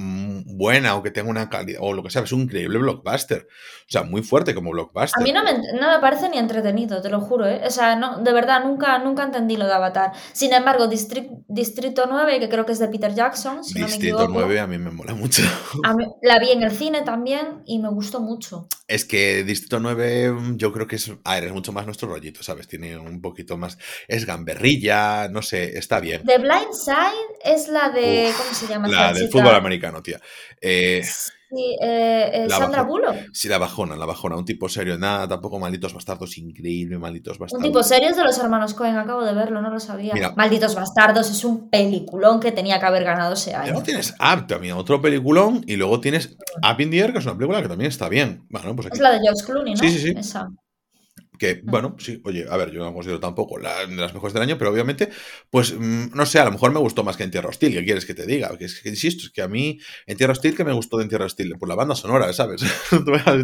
buena o que tenga una calidad o lo que sea. Es un increíble blockbuster. O sea, muy fuerte como blockbuster. A mí no me, no me parece ni entretenido, te lo juro, ¿eh? O sea, no, de verdad, nunca, nunca entendí lo de Avatar. Sin embargo, Distric- Distrito 9, que creo que es de Peter Jackson, si no me Distrito equivoco, 9 a mí me mola mucho. a mí- la vi en el cine también y me gustó mucho. Es que Distrito 9 mm, yo creo que es, a ver, es mucho más nuestro rollito, ¿sabes? Tiene un poquito más... Es gamberrilla, no sé, está bien. The Blind Side es la de. Uf, ¿Cómo se llama? La del fútbol americano, tía. Eh, Sí, eh, eh, La Sandra bajona. Bullock. sí, la bajona, la bajona. Un tipo serio, nada, tampoco malditos bastardos, increíble, malditos Un bastardos. tipo serio es de los hermanos Cohen, acabo de verlo, no lo sabía. Mira. Malditos Bastardos es un peliculón que tenía que haber ganado ese año. Luego tienes Up también, otro peliculón, y luego tienes Up in the Air, que es una película que también está bien. Bueno, pues aquí. Es la de George Clooney, ¿no? Sí, sí, sí. Esa. Que, bueno, sí, oye, a ver, yo no considero tampoco la, de las mejores del año, pero obviamente, pues, mm, no sé, a lo mejor me gustó más que en Tierra Hostil, ¿qué quieres que te diga? Que que, insisto, es que a mí, en Tierra Hostil, que me gustó de en Tierra Hostil? Por la banda sonora, ¿sabes?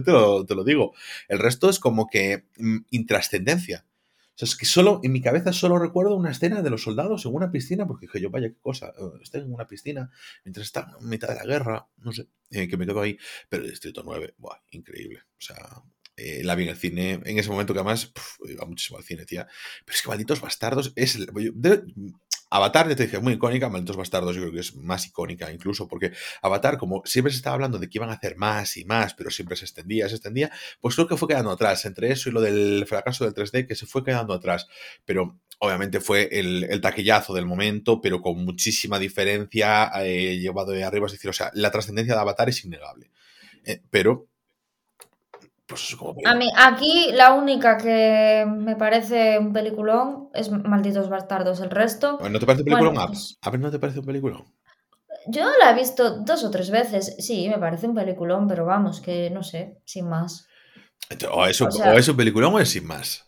te, lo, te lo digo. El resto es como que mm, intrascendencia. O sea, es que solo, en mi cabeza solo recuerdo una escena de los soldados en una piscina, porque dije yo, vaya, qué cosa, eh, estén en una piscina mientras están en mitad de la guerra, no sé, eh, que me quedo ahí. Pero el Distrito 9, buah, increíble. O sea, eh, la vi en el cine, en ese momento que además iba muchísimo al cine, tía. Pero es que Malditos Bastardos es... el- de- Avatar, ya te dije, es muy icónica, Malditos Bastardos yo creo que es más icónica incluso, porque Avatar, como siempre se estaba hablando de que iban a hacer más y más, pero siempre se extendía, se extendía, pues creo que fue quedando atrás, entre eso y lo del fracaso del 3D, que se fue quedando atrás. Pero obviamente fue el, el taquillazo del momento, pero con muchísima diferencia eh, llevado de arriba, es decir, o sea, la trascendencia de Avatar es innegable. Eh, pero, pues como... A mí, aquí la única que me parece un peliculón es Malditos Bastardos. El resto, ¿No te parece un peliculón? Bueno, Ah, pues- A ver, ¿no te parece un peliculón? yo la he visto dos o tres veces. Sí, me parece un peliculón, pero vamos, que no sé, sin más. Entonces, O es, un, O sea- o es un peliculón o es sin más.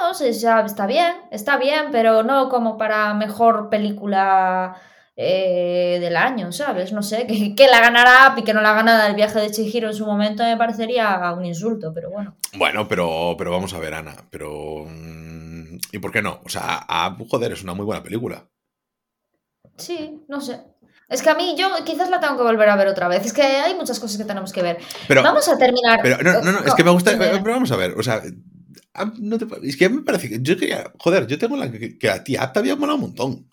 No, sé, ya está bien, está bien, pero no como para mejor película eh, del año, ¿sabes? No sé, que, que la ganara Up y que no la ganara el viaje de Chihiro en su momento me parecería un insulto, pero bueno. Bueno, pero, pero vamos a ver, Ana. Pero. mm, ¿Y por qué no? O sea, ah, joder, es una muy buena película. Sí, no sé. Es que a mí yo quizás la tengo que volver a ver otra vez. Es que hay muchas cosas que tenemos que ver. Pero, Vamos a terminar. pero no, no, no, es que me gusta. Pero vamos a ver, o sea. no te- es que me parece que. Yo quería. Joder, yo tengo la que, que a ti App te había molado un montón.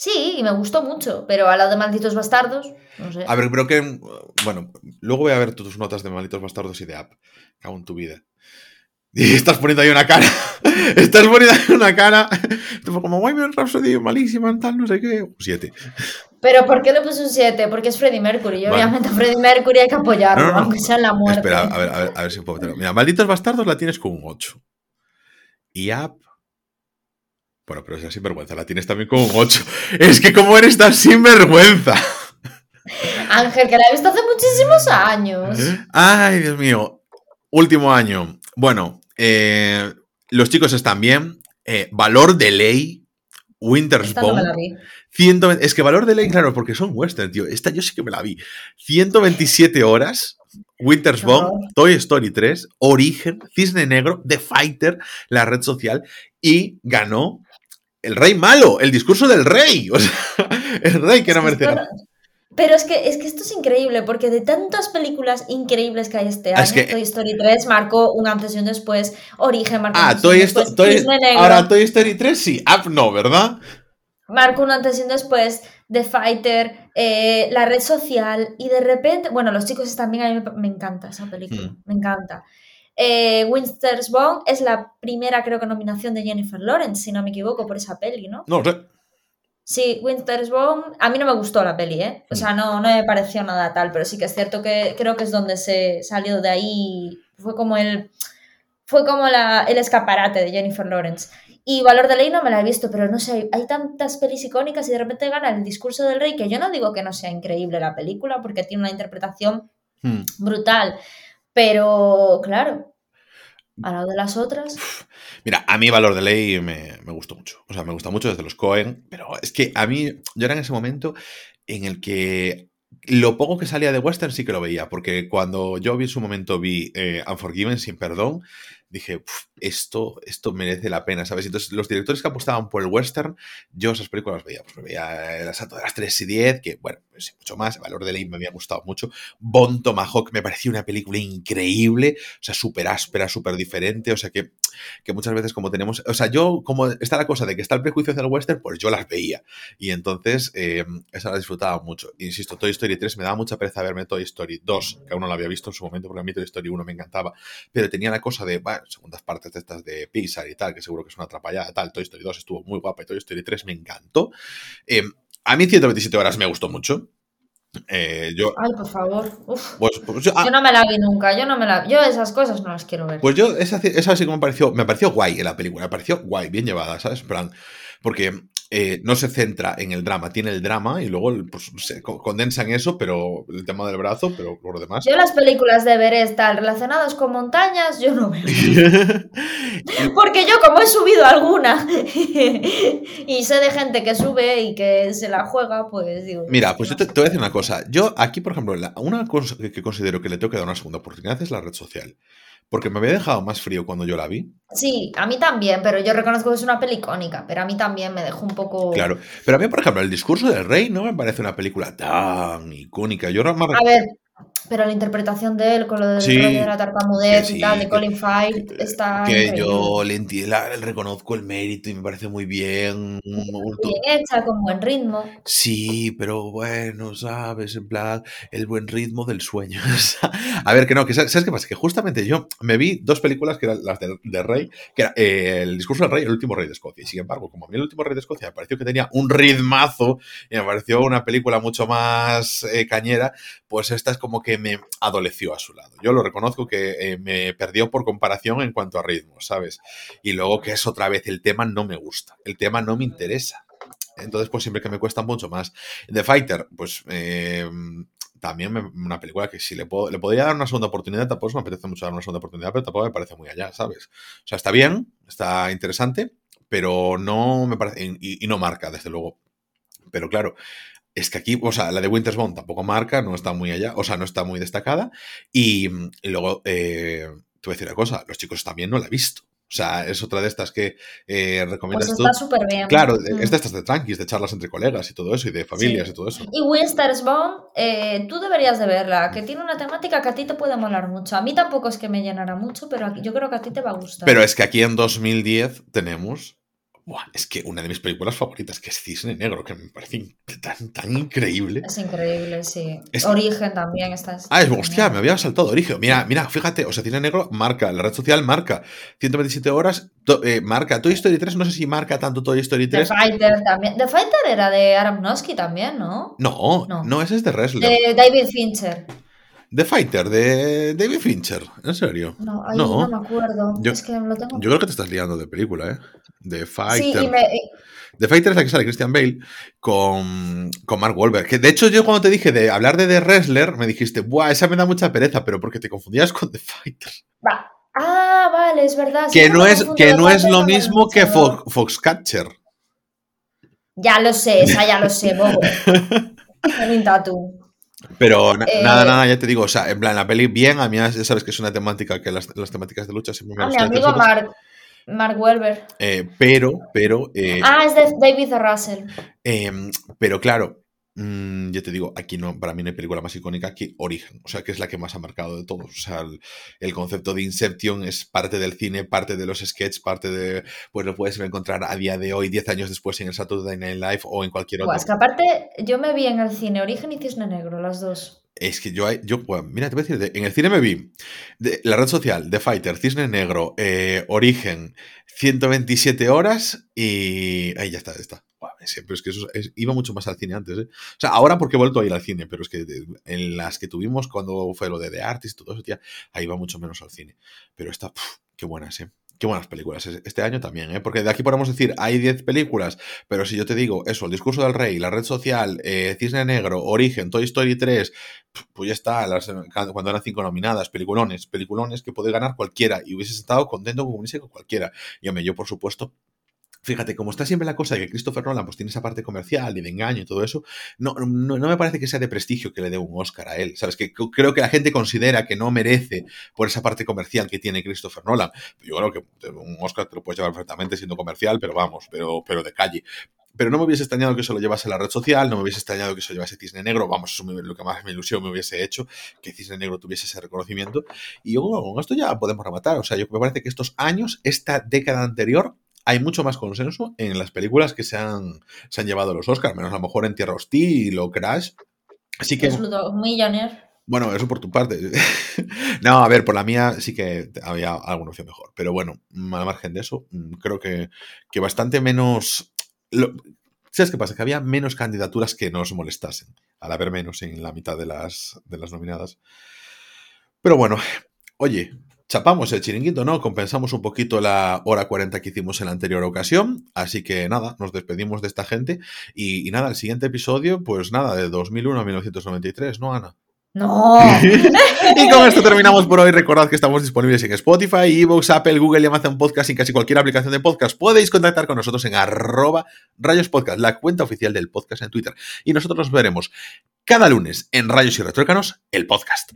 Sí, y me gustó mucho, pero a la de Malditos Bastardos, no sé. A ver, pero que. Bueno, luego voy a ver tus notas de Malditos Bastardos y de App. Cago en tu vida. Y estás poniendo ahí una cara. estás poniendo ahí una cara. Como Bohemian Rhapsody, malísima, tal, no sé qué. Un 7. Pero ¿por qué le puse un 7? Porque es Freddie Mercury. Y Vale. obviamente a Freddie Mercury hay que apoyarlo, No, no, no. aunque sea en la muerte. Espera, a ver, a ver, a ver si puedo meterlo. Mira, Malditos Bastardos la tienes con un 8. Y App. Bueno, pero esa sinvergüenza la tienes también con un 8. Es que, ¿cómo eres tan sinvergüenza? Ángel, que la he visto hace muchísimos años. Ay, Dios mío. Último año. Bueno, eh, los chicos están bien. Eh, valor de ley. Winter's no Bone. la vi. 120 es que valor de ley, claro, porque son western, tío. Esta yo sí que me la vi. 127 horas. Winter's No. Bone, Toy Story 3, Origen, Cisne Negro, The Fighter, la red social y ganó el rey malo, el discurso del rey. O sea, el rey que no merece no- Pero es que, es que esto es increíble, porque de tantas películas increíbles que hay este Ah, año, es que- Toy Story 3 marcó un antes y un después, Origen marcó Ah, un Toy después. Toy- ahora Toy Story 3 sí, Up no, ¿verdad? marcó un antes y un después, The Fighter, eh, la red social, y de repente, bueno, los chicos están bien, a mí me, me encanta esa película, Mm. me encanta. Eh, Winter's Bone es la primera, creo que, nominación de Jennifer Lawrence, si no me equivoco, por esa peli, ¿no? No sé. Sí, Winter's Bone, a mí no me gustó la peli, ¿eh? O sea, no, no me pareció nada tal, pero sí que es cierto que creo que es donde se salió de ahí, fue como el, fue como la, el escaparate de Jennifer Lawrence. Y Valor de Ley no me la he visto, pero no sé, hay tantas pelis icónicas y de repente gana el discurso del rey, que yo no digo que no sea increíble la película, porque tiene una interpretación Hmm. brutal, pero claro, a la de las otras... Mira, a mí Valor de Ley me, me gustó mucho. O sea, me gusta mucho desde los Cohen, pero es que a mí, yo era en ese momento en el que lo poco que salía de western sí que lo veía, porque cuando yo vi en su momento vi eh, Unforgiven sin perdón, dije, "Uf, esto, esto merece la pena, ¿sabes? Entonces, los directores que apostaban por el western, yo esas películas las veía. Pues me veía El asalto de las 3 y 10, que, bueno, pues, mucho más. El Valor de Ley me había gustado mucho. Bon Tomahawk me parecía una película increíble, o sea, súper áspera, súper diferente, o sea que que muchas veces como tenemos, o sea, yo como está la cosa de que está el prejuicio hacia el western, pues yo las veía. Y entonces eh, esa la disfrutaba mucho. Insisto, Toy Story 3 me daba mucha pereza verme Toy Story 2, que aún no la había visto en su momento, porque a mí Toy Story 1 me encantaba, pero tenía la cosa de, bueno, segundas partes de estas de Pixar y tal, que seguro que es una atrapallada, tal. Toy Story 2 estuvo muy guapa y Toy Story 3 me encantó. Eh, A mí 127 horas me gustó mucho. Eh, yo, Ay, por favor. Uf. pues, pues yo, ah, Yo no me la vi nunca, yo no me la Yo esas cosas no las quiero ver. pues yo, esa, esa sí que me pareció, me pareció guay en la película, me pareció guay, bien llevada, ¿sabes? Plan, porque eh, no se centra en el drama, tiene el drama y luego pues, se co- condensa en eso, pero el tema del brazo, pero por lo demás. Yo las películas de Everest tal relacionadas con montañas, yo no veo. Porque yo como he subido alguna y sé de gente que sube y que se la juega, pues digo... Mira, pues yo te, te voy a decir una cosa. Yo aquí, por ejemplo, la- una cosa que, que considero que le tengo que dar una segunda oportunidad es la red social. Porque me había dejado más frío cuando yo la vi. Sí, a mí también, pero yo reconozco que es una peli icónica, pero a mí también me dejó un poco... Claro. Pero a mí, por ejemplo, El discurso del rey no me parece una película tan icónica. Yo más A ver, pero la interpretación de él con lo del Sí, rollo de la tartamudez que sí, y tal, de que- Colin Firth, está que increíble. yo le, enti- la- le reconozco el mérito y me parece muy bien. bien hecha, con buen ritmo. Sí, pero bueno, sabes, en plan, el buen ritmo del sueño. A ver, que no, que sa- ¿sabes qué pasa? Que justamente yo me vi dos películas que eran las del, del rey, que era eh, El discurso del rey y El último rey de Escocia. Y sin embargo, como a mí El último rey de Escocia me pareció que tenía un ritmazo y me pareció una película mucho más eh, cañera, pues esta es como que me adoleció a su lado. Yo lo reconozco que eh, me perdió por comparación en cuanto a ritmo, ¿sabes? Y luego que es otra vez, el tema no me gusta, el tema no me interesa. Entonces, pues siempre que me cuesta mucho más. The Fighter, pues eh, también una película que si le, puedo, le podría dar una segunda oportunidad, tampoco me apetece mucho dar una segunda oportunidad, pero tampoco me parece muy allá, ¿sabes? O sea, está bien, está interesante, pero no me parece, y, y no marca, desde luego. Pero claro, es que aquí, o sea, la de Winter's Bone tampoco marca, no está muy allá, o sea, no está muy destacada. Y, y luego, eh, te voy a decir una cosa, los chicos también no la he visto. O sea, es otra de estas que eh, recomiendas Pues está súper bien. Claro, Mm. es de estas de tranquis, de charlas entre colegas y todo eso, y de familias y todo eso. Y Winter's Bone, eh, tú deberías de verla, que tiene una temática que a ti te puede molar mucho. A mí tampoco es que me llenara mucho, pero yo creo que a ti te va a gustar. Pero es que aquí en 2010 tenemos. Buah, es que una de mis películas favoritas, que es Cisne Negro, que me parece tan, tan increíble. Es increíble, sí. Es- Origen también está. Ah, es, hostia, me había saltado origen. Mira, mira, fíjate, o sea, Cisne Negro marca, la red social marca 127 horas, to- eh, marca Toy Story 3, no sé si marca tanto Toy Story The 3. Fighter también. The Fighter era de Aronofsky también, ¿no? No, no, No. ese es de Wrestler. De David Fincher. The Fighter, de David Fincher, en serio. No, ahí No. no, me acuerdo. Yo- es que lo tengo. Yo creo que te estás liando de película, ¿eh? Sí, Fighter. y me. y- The Fighter es la que sale Christian Bale con, con Mark Wahlberg. Que de hecho, yo cuando te dije de hablar de The Wrestler, me dijiste, ¡buah! Esa me da mucha pereza, pero porque te confundías con The Fighter. Va. Ah, vale, es verdad. que no es, que The no es lo mismo que Foxcatcher. Ya lo sé, esa ya lo sé, bobo. Un tatu. Pero na- Eh, nada, nada, ya te digo, o sea, en plan, la peli bien, a mí ya sabes que es una temática que las, las temáticas de lucha siempre me A mi gustan amigo interesantes. Mark, Mark Welber. Eh, pero, pero, eh, Ah, es de David Russell. Em, pero claro, mm, yo te digo, aquí no, para mí no hay película más icónica que Origen, o sea, que es la que más ha marcado de todos. O sea, el, el concepto de Inception es parte del cine, parte de los sketches, parte de, pues lo puedes encontrar a día de hoy, 10 años después en el Saturday Night Live o en cualquier otro. es que aparte, yo me vi en el cine Origen y Cisne Negro, las dos. Es que yo, yo bueno, mira, te voy a decir, de- en el cine me vi de, la red social, The Fighter, Cisne Negro, eh, Origen, 127 horas y... Ahí ya está, ya está. Siempre es que eso es- iba mucho más al cine antes, ¿eh? O sea, ahora porque he vuelto a ir al cine, pero es que en las que tuvimos cuando fue lo de The Artist y todo eso, tía, ahí va mucho menos al cine. Pero esta, puf, qué buenas, ¿eh? Qué buenas películas. Es- Este año también, ¿eh? Porque de aquí podemos decir, hay 10 películas, pero si yo te digo eso, El discurso del rey, La red social, eh, Cisne Negro, Origen, Toy Story 3, pues ya está, cuando eran cinco nominadas, peliculones, peliculones que puede ganar cualquiera y hubieses estado contento con con cualquiera. Y hombre, yo por supuesto, fíjate, como está siempre la cosa de que Christopher Nolan pues tiene esa parte comercial y de engaño y todo eso, no, no, me parece que sea de prestigio que le dé un Oscar a él, ¿sabes? Que creo que la gente considera que no merece por esa parte comercial que tiene Christopher Nolan. Yo creo que un Oscar te lo puedes llevar perfectamente siendo comercial, pero vamos, pero, pero de calle. Pero no me hubiese extrañado que se lo llevase la red social, no me hubiese extrañado que se lo llevase Cisne Negro, vamos, eso me- lo que más me ilusión me hubiese hecho, que Cisne Negro tuviese ese reconocimiento. Y yo con esto ya podemos rematar, o sea, yo me parece que estos años, esta década anterior, hay mucho más consenso en las películas que se han, se han llevado los Oscars, menos a lo mejor en Tierra Hostil o Crash. Así que, Slumdog Millionaire. bueno, eso por tu parte. no, a ver, por la mía sí que había alguna opción mejor. Pero bueno, al margen de eso, mm, creo que, que bastante menos. lo- ¿Sabes qué pasa? Que había menos candidaturas que nos molestasen, al haber menos en la mitad de las, de las nominadas. Pero bueno, oye, chapamos el chiringuito, ¿no? Compensamos un poquito la hora 40 que hicimos en la anterior ocasión. Así que nada, nos despedimos de esta gente. Y, y nada, el siguiente episodio, pues nada, de 2001 a 1993, ¿no, Ana? No. y con esto terminamos por hoy. Recordad que estamos disponibles en Spotify, Evox, Apple, Google y Amazon Podcast y casi cualquier aplicación de podcast. Podéis contactar con nosotros en arroba rayos podcast, la cuenta oficial del podcast en Twitter. Y nosotros nos veremos cada lunes en Rayos y Retrócanos, el podcast.